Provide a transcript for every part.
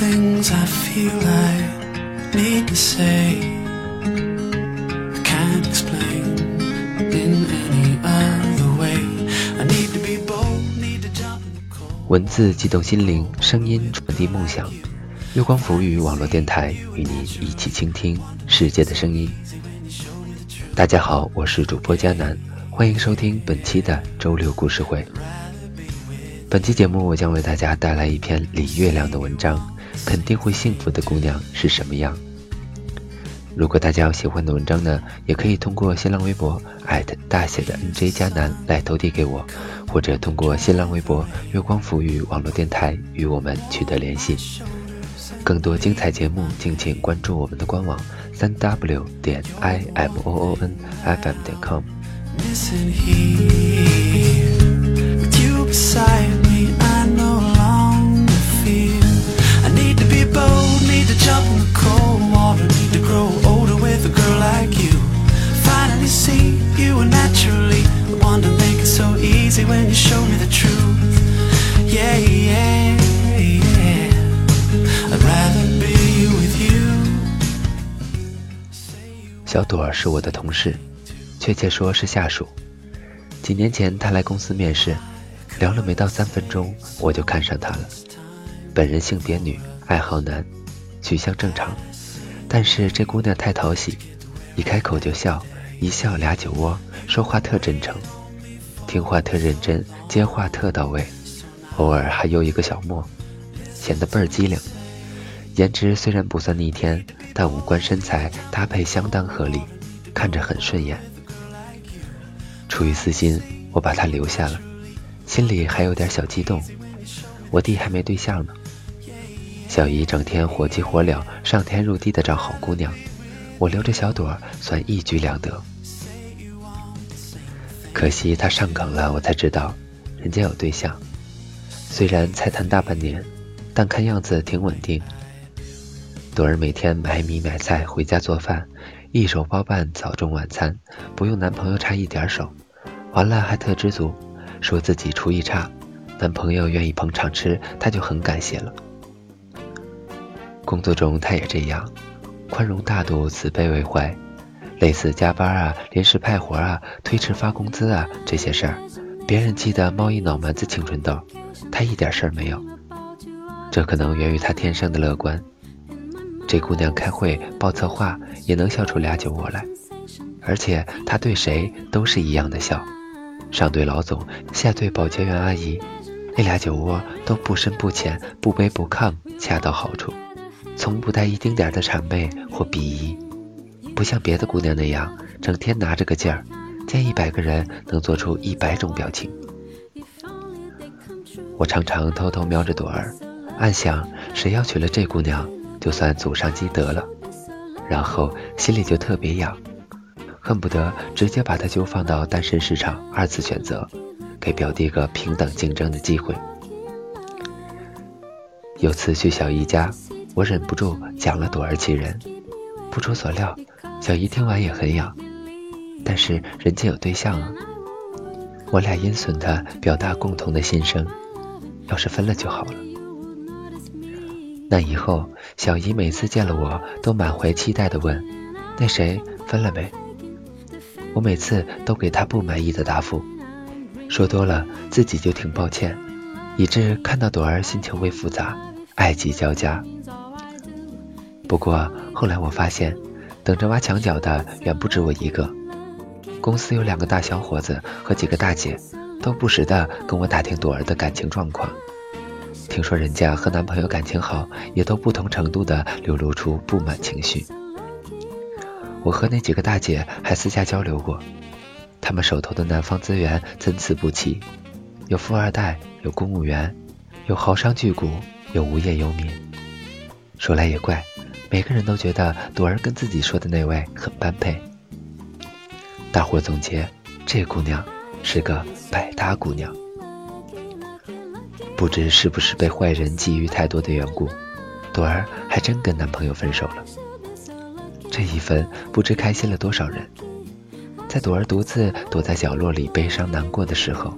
things I feel I need to say. Bold, 文字激动心灵，声音传递梦想。月光浮语网络电台与您一起倾听世界的声音。大家好，我是主播佳南，欢迎收听本期的周六故事会。本期节目我将为大家带来一篇李月亮的文章。肯定会幸福的姑娘是什么样？如果大家有喜欢的文章呢，也可以通过新浪微博大写的 NJ 加南来投递给我，或者通过新浪微博月光抚语网络电台与我们取得联系。更多精彩节目，敬请关注我们的官网三 w 点 i m o o n f m 点 com。Easy when you show me the truth. Yeah, yeah, yeah. I'd rather be with you. 小朵儿是我的同事，确切说是下属。几年前她来公司面试，聊了没到三分钟，我就看上她了。本人性别女，爱好男，取向正常，但是这姑娘太讨喜，一开口就笑，一笑俩酒窝，说话特真诚，听话特认真，接话特到位，偶尔还有一个小莫，显得倍儿机灵。颜值虽然不算逆天，但五官身材搭配相当合理，看着很顺眼。出于私心，我把她留下了，心里还有点小激动。我弟还没对象呢，小姨整天火急火燎、上天入地的找好姑娘，我留着小朵算一举两得。可惜他上岗了，我才知道人家有对象，虽然才谈大半年，但看样子挺稳定。朵儿每天买米买菜回家做饭，一手包办早中晚餐，不用男朋友插一点手。完了还特知足，说自己厨艺差，男朋友愿意捧场吃，她就很感谢了。工作中她也这样，宽容大度，慈悲为怀。类似加班啊、临时派活啊、推迟发工资啊这些事儿，别人气得冒一脑门子青春痘，她一点事儿没有。这可能源于她天生的乐观。这姑娘开会报策划也能笑出俩酒窝来，而且她对谁都是一样的笑，上对老总，下对保洁员阿姨，那俩酒窝都不深不浅，不卑不亢，恰到好处，从不带一丁点的谄媚或鄙夷，不像别的姑娘那样整天拿着个劲儿，见一百个人能做出一百种表情。我常常偷偷瞄着朵儿，暗想谁要娶了这姑娘。就算祖上积德了，然后心里就特别痒，恨不得直接把她就放到单身市场二次选择，给表弟个平等竞争的机会。有次去小姨家，我忍不住讲了朵儿其人，不出所料，小姨听完也很痒，但是人家有对象啊。我俩阴损的表达共同的心声，要是分了就好了。那以后，小姨每次见了我都满怀期待地问：“那谁分了没？”我每次都给她不满意的答复，说多了自己就挺抱歉，以致看到朵儿心情微复杂，爱忌交加。不过后来我发现，等着挖墙脚的远不止我一个，公司有两个大小伙子和几个大姐，都不时地跟我打听朵儿的感情状况。听说人家和男朋友感情好，也都不同程度的流露出不满情绪。我和那几个大姐还私下交流过，他们手头的男方资源参差不齐，有富二代，有公务员，有豪商巨贾，有无业游民。说来也怪，每个人都觉得朵儿跟自己说的那位很般配。大伙总结，这姑娘是个百搭姑娘。不知是不是被坏人觊觎太多的缘故，朵儿还真跟男朋友分手了。这一分不知开心了多少人，在朵儿独自躲在角落里悲伤难过的时候，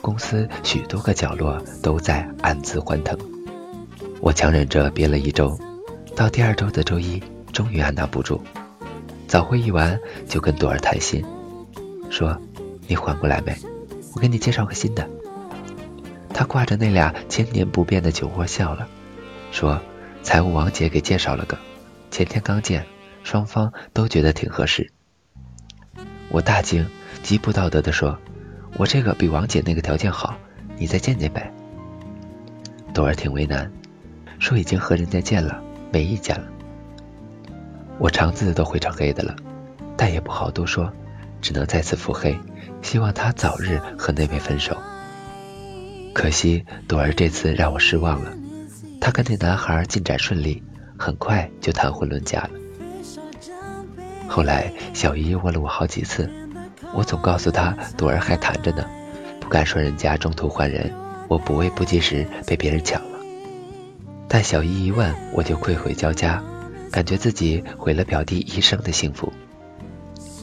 公司许多个角落都在暗自欢腾。我强忍着憋了一周，到第二周的周一，终于按捺不住，早会议完就跟朵儿谈心，说：“你缓过来没？我给你介绍个新的。”他挂着那俩千年不变的酒窝笑了，说：“财务王姐给介绍了个，前天刚见，双方都觉得挺合适。”我大惊，极不道德地说：“我这个比王姐那个条件好，你再见见呗。”朵儿挺为难，说已经和人家见了，没意见了。我肠子都悔成黑的了，但也不好多说，只能再次腹黑，希望他早日和那位分手。可惜朵儿这次让我失望了，她跟那男孩进展顺利，很快就谈婚论嫁了。后来小姨问了我好几次，我总告诉她朵儿还谈着呢，不敢说人家中途换人，我不为不及时被别人抢。但小姨一问，我就愧悔交加，感觉自己毁了表弟一生的幸福。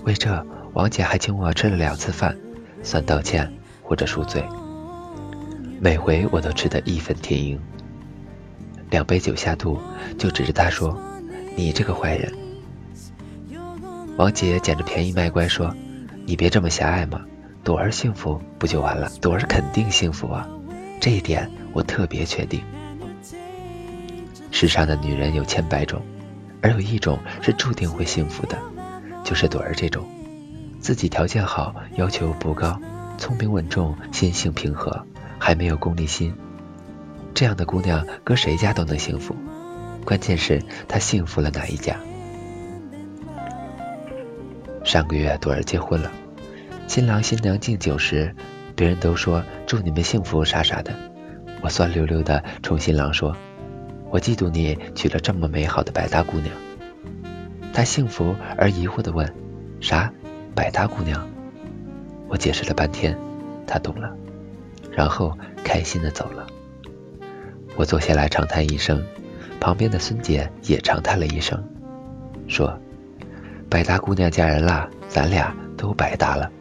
为这，王姐还请我吃了两次饭，算道歉或者赎罪。每回我都吃得义愤填膺，两杯酒下肚，就指着他说：“你这个坏人！”王姐捡着便宜卖乖说：“你别这么狭隘嘛，朵儿幸福不就完了？朵儿肯定幸福啊，这一点我特别确定。世上的女人有千百种，而有一种是注定会幸福的，就是朵儿这种，自己条件好，要求不高，聪明稳重，心性平和。”还没有功利心，这样的姑娘搁谁家都能幸福。关键是她幸福了哪一家？上个月朵儿结婚了，新郎新娘敬酒时，别人都说祝你们幸福啥啥的。我酸溜溜的冲新郎说：“我嫉妒你娶了这么美好的百搭姑娘。”他幸福而疑惑的问：“啥？百搭姑娘？”我解释了半天，他懂了。然后开心的走了。我坐下来长叹一声，旁边的孙姐也长叹了一声，说：“百搭姑娘嫁人啦，咱俩都百搭了。”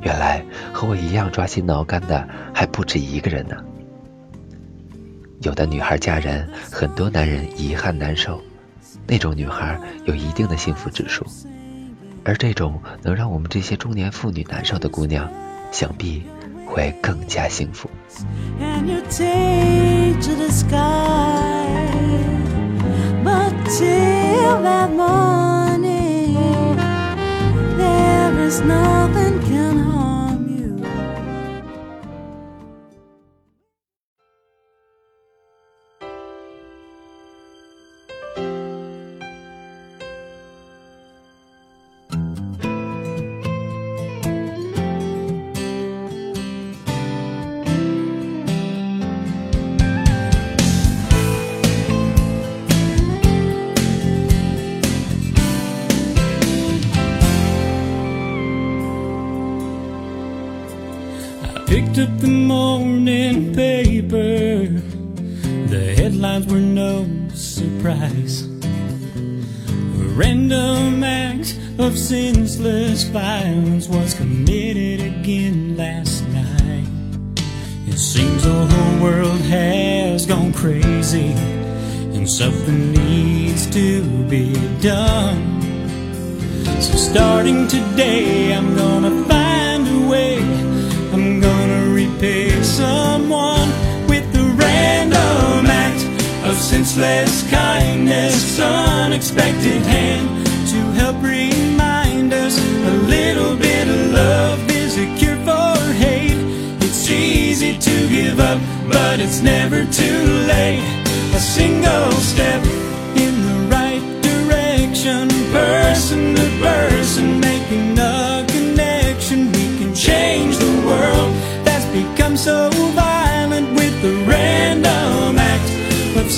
原来和我一样抓心挠肝的还不止一个人呢。有的女孩嫁人，很多男人遗憾难受，那种女孩有一定的幸福指数，而这种能让我们这些中年妇女难受的姑娘，想必。会更加幸福。And up the morning paper. The headlines were no surprise. A random act of senseless violence was committed again last night. It seems the whole world has gone crazy, and something needs to be done. So starting today, I'm gonna senseless kindness, unexpected hand to help remind us a little bit of love is a cure for hate. It's easy to give up, but it's never too late. A single step in the right direction, person to person, making a connection. We can change the world that's become so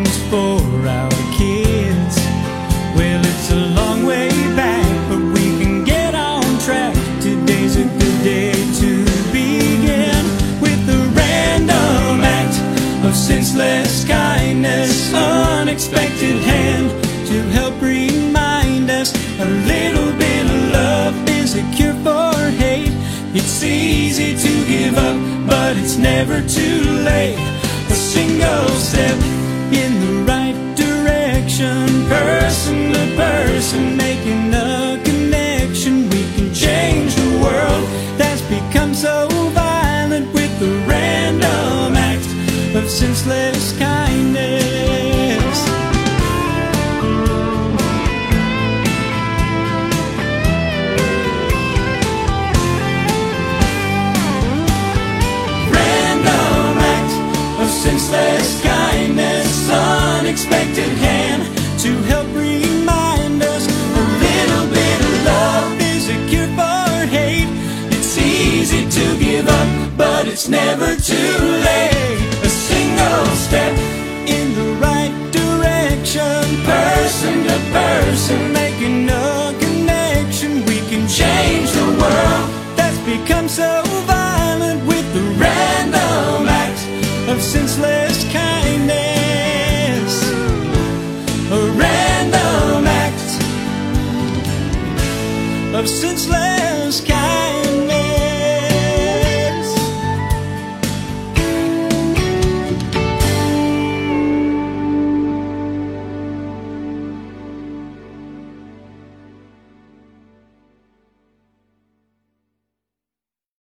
were for our kids. Well, it's a long way back, but we can get on track. Today's a good day to begin with a random act of senseless kindness, unexpected hand to help remind us a little bit of love is a cure for hate. It's easy to give up, but it's never too late. A single step in the right direction, person to person, making a connection. We can change the world that's become so violent with the random act of senseless kindness. Easy to give up, but it's never too late. A single step in the right direction, person to person, making a connection. We can change the world that's become so violent with the random act of senseless kindness. A random act of senseless.